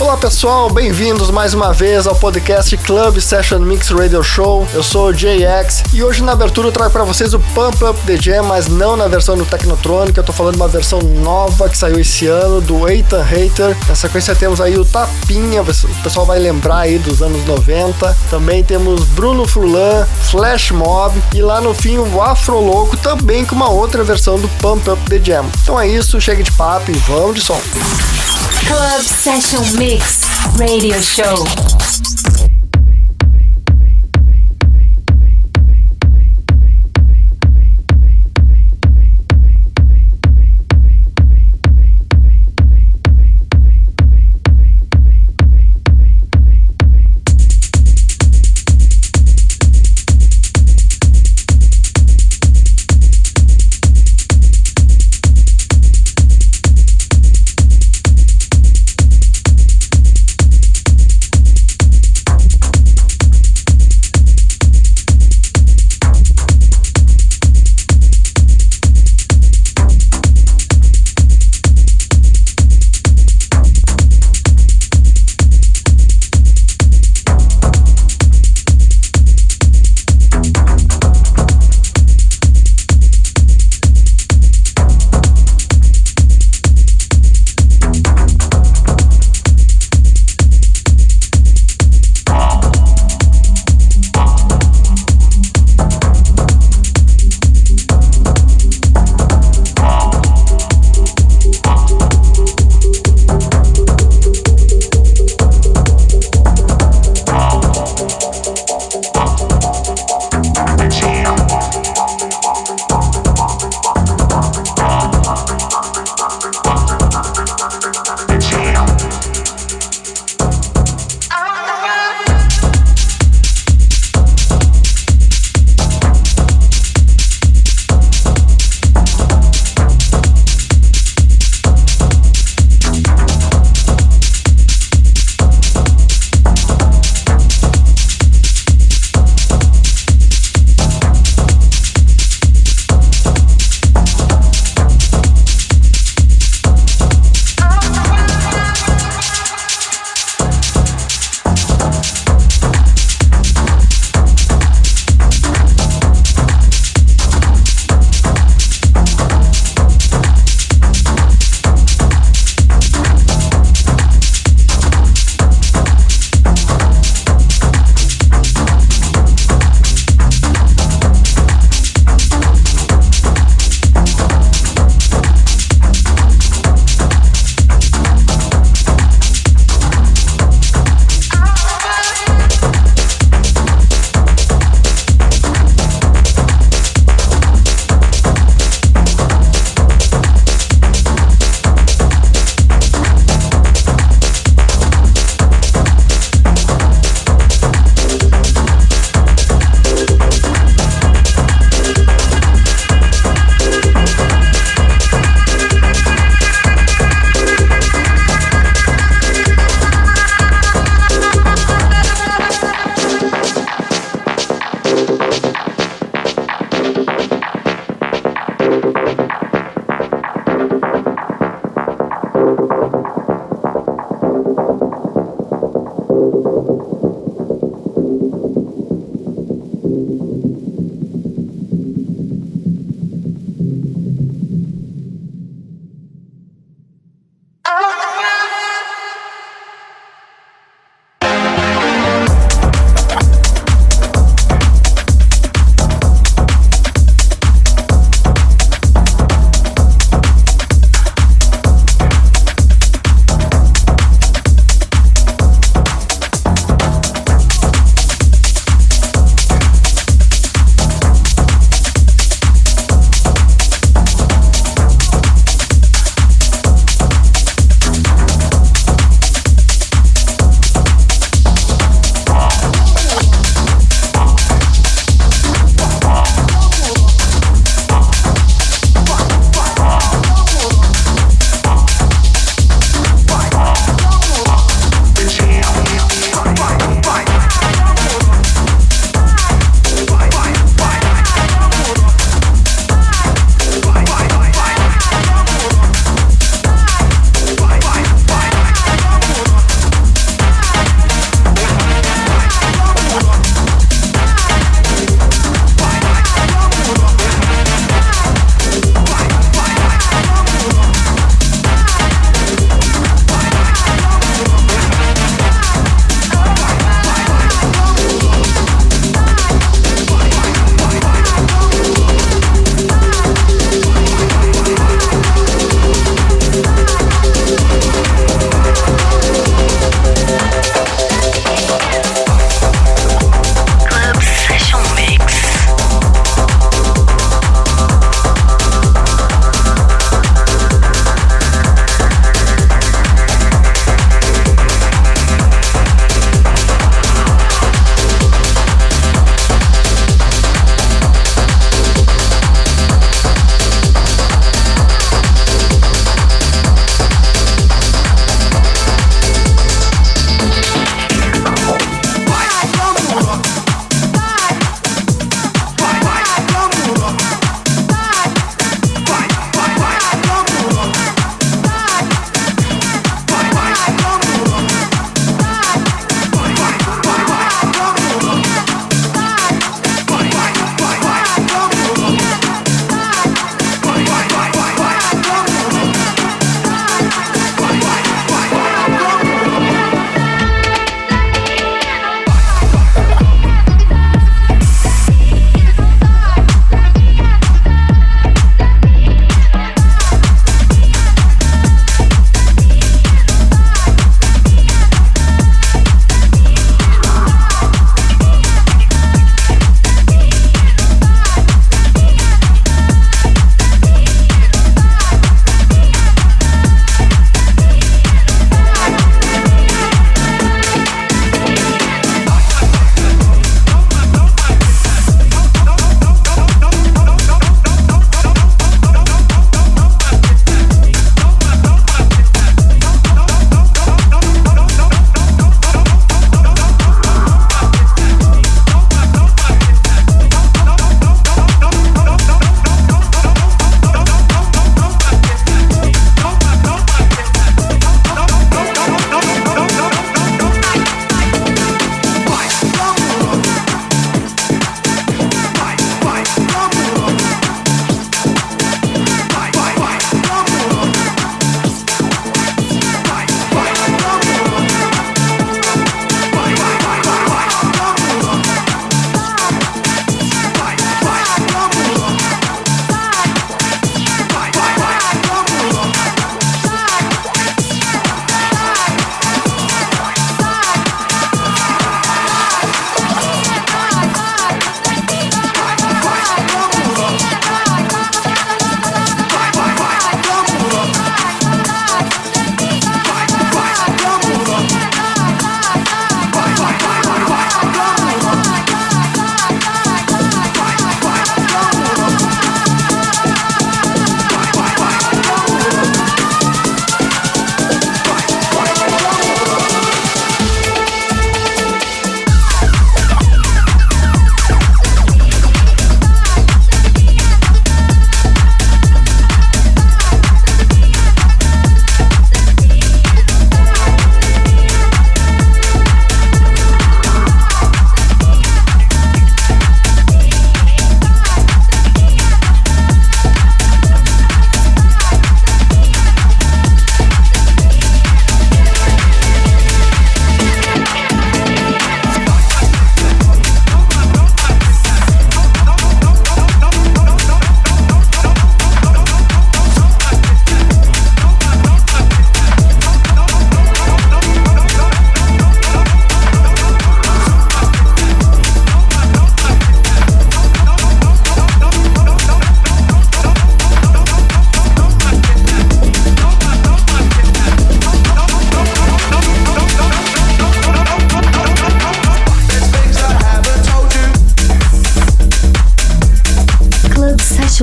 Olá pessoal, bem-vindos mais uma vez ao podcast Club Session Mix Radio Show. Eu sou o JX e hoje na abertura eu trago para vocês o Pump Up The Jam, mas não na versão do Technotronic, eu tô falando uma versão nova que saiu esse ano do Ethan Hater. Na sequência temos aí o Tapinha, o pessoal vai lembrar aí dos anos 90. Também temos Bruno Furlan, Flash Mob e lá no fim o Afro Louco também com uma outra versão do Pump Up The Jam. Então é isso, chega de papo e vamos de som. Club Session Mix Radio Show.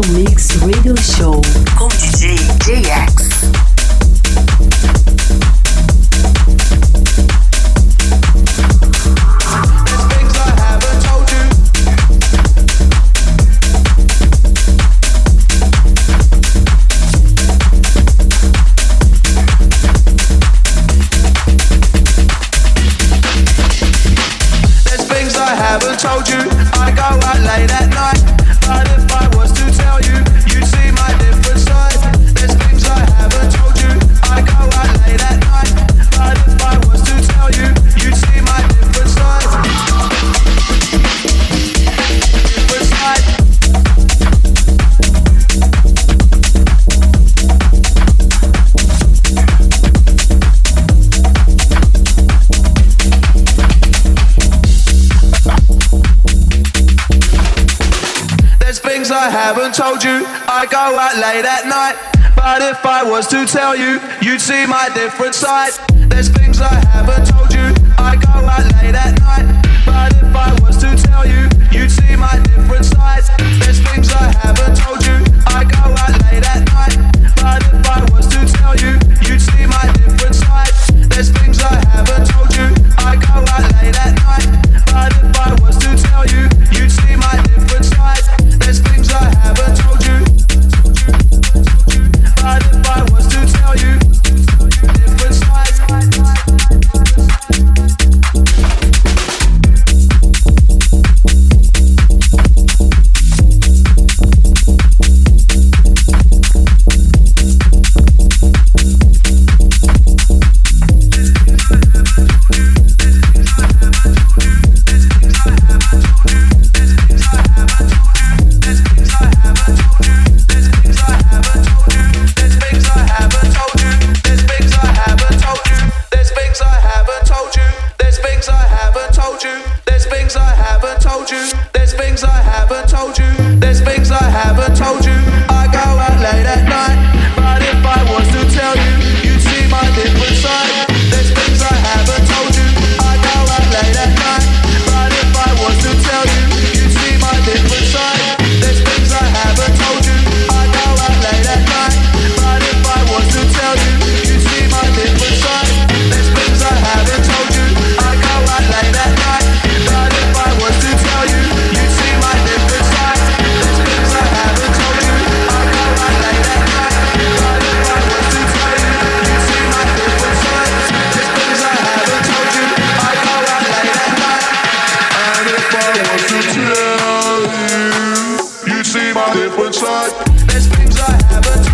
Mix Radio Show com DJ JX. things I haven't told you. I go out late at night, but if I was to tell you, you'd see my different side. There's things I haven't told you. I go out late at night, but if I was to tell you, you'd see my different side. There's things I haven't told you. different side. There's dreams I have.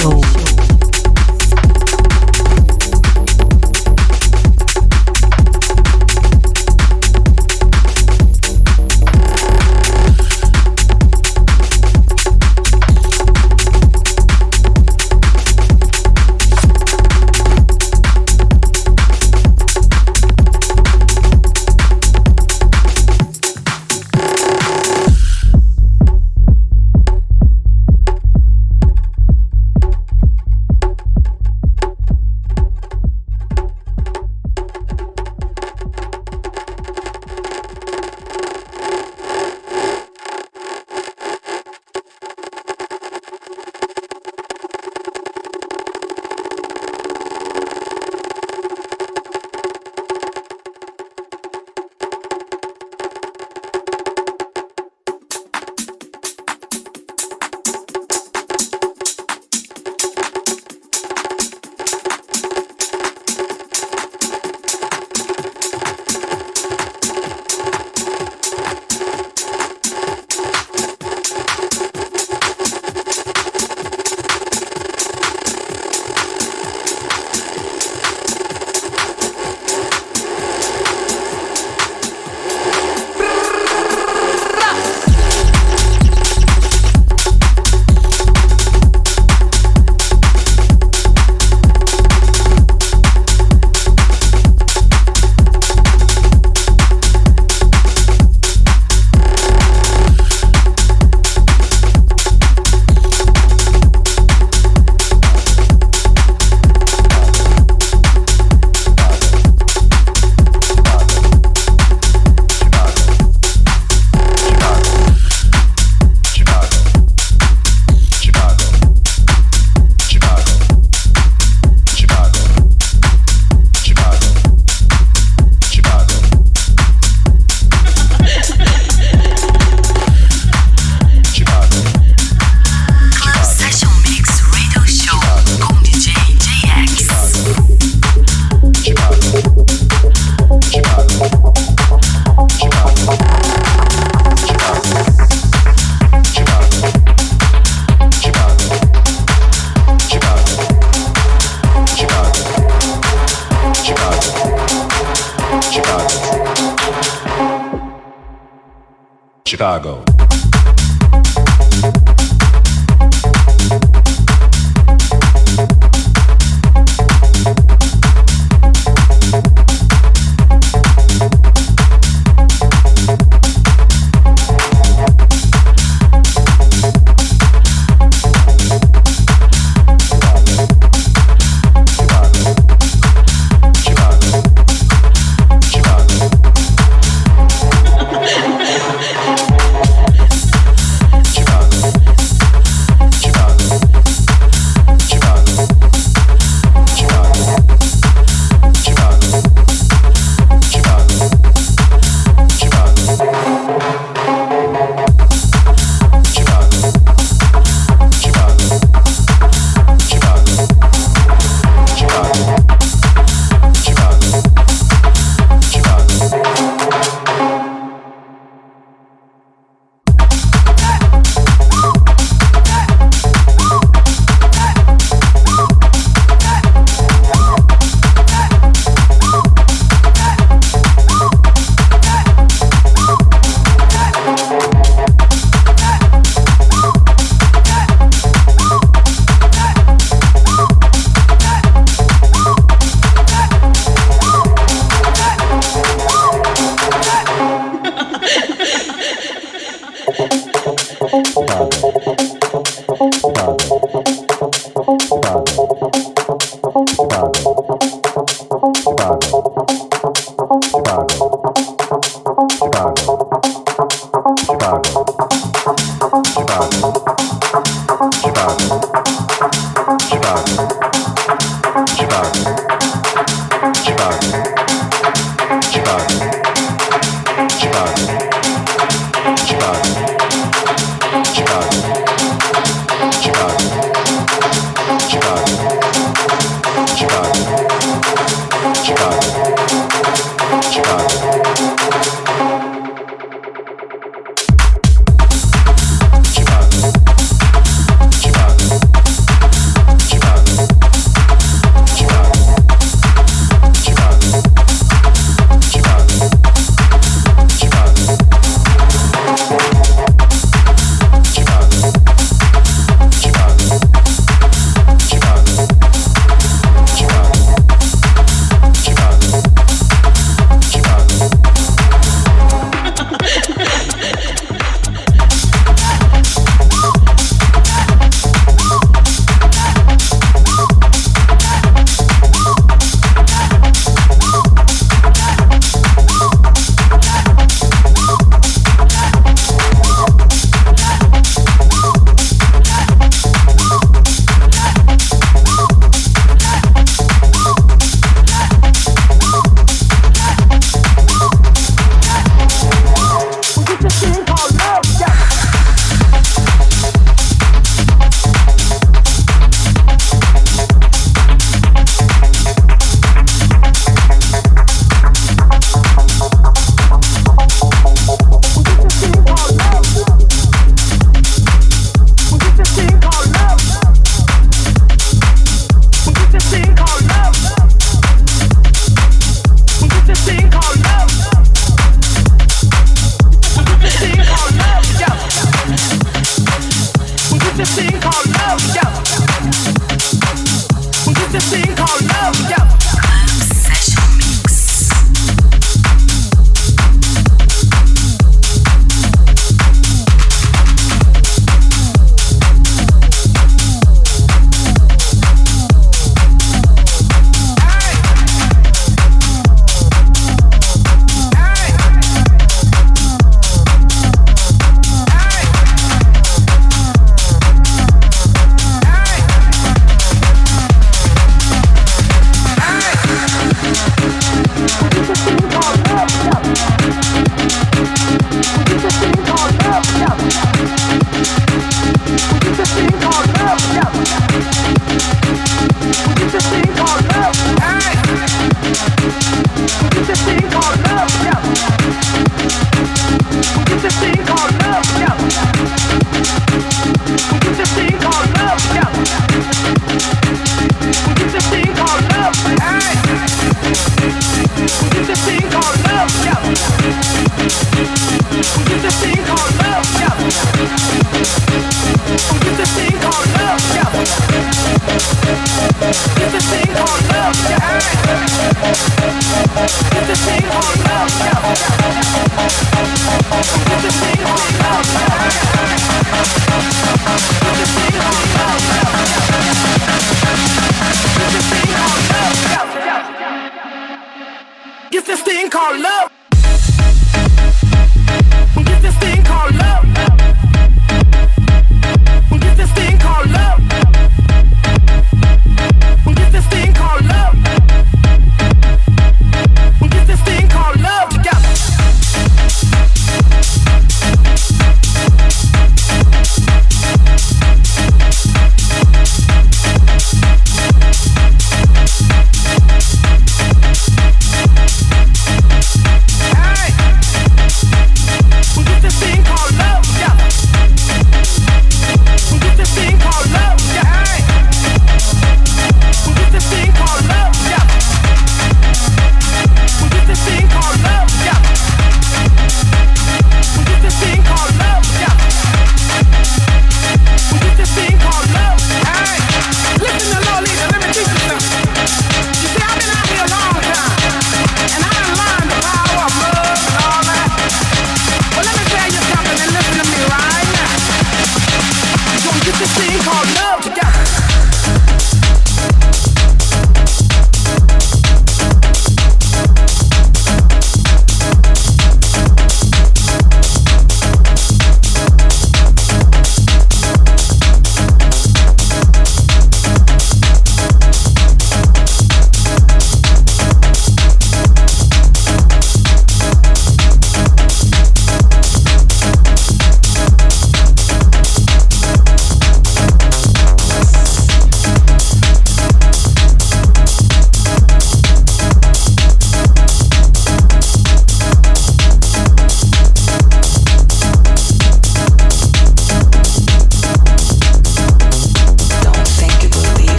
show.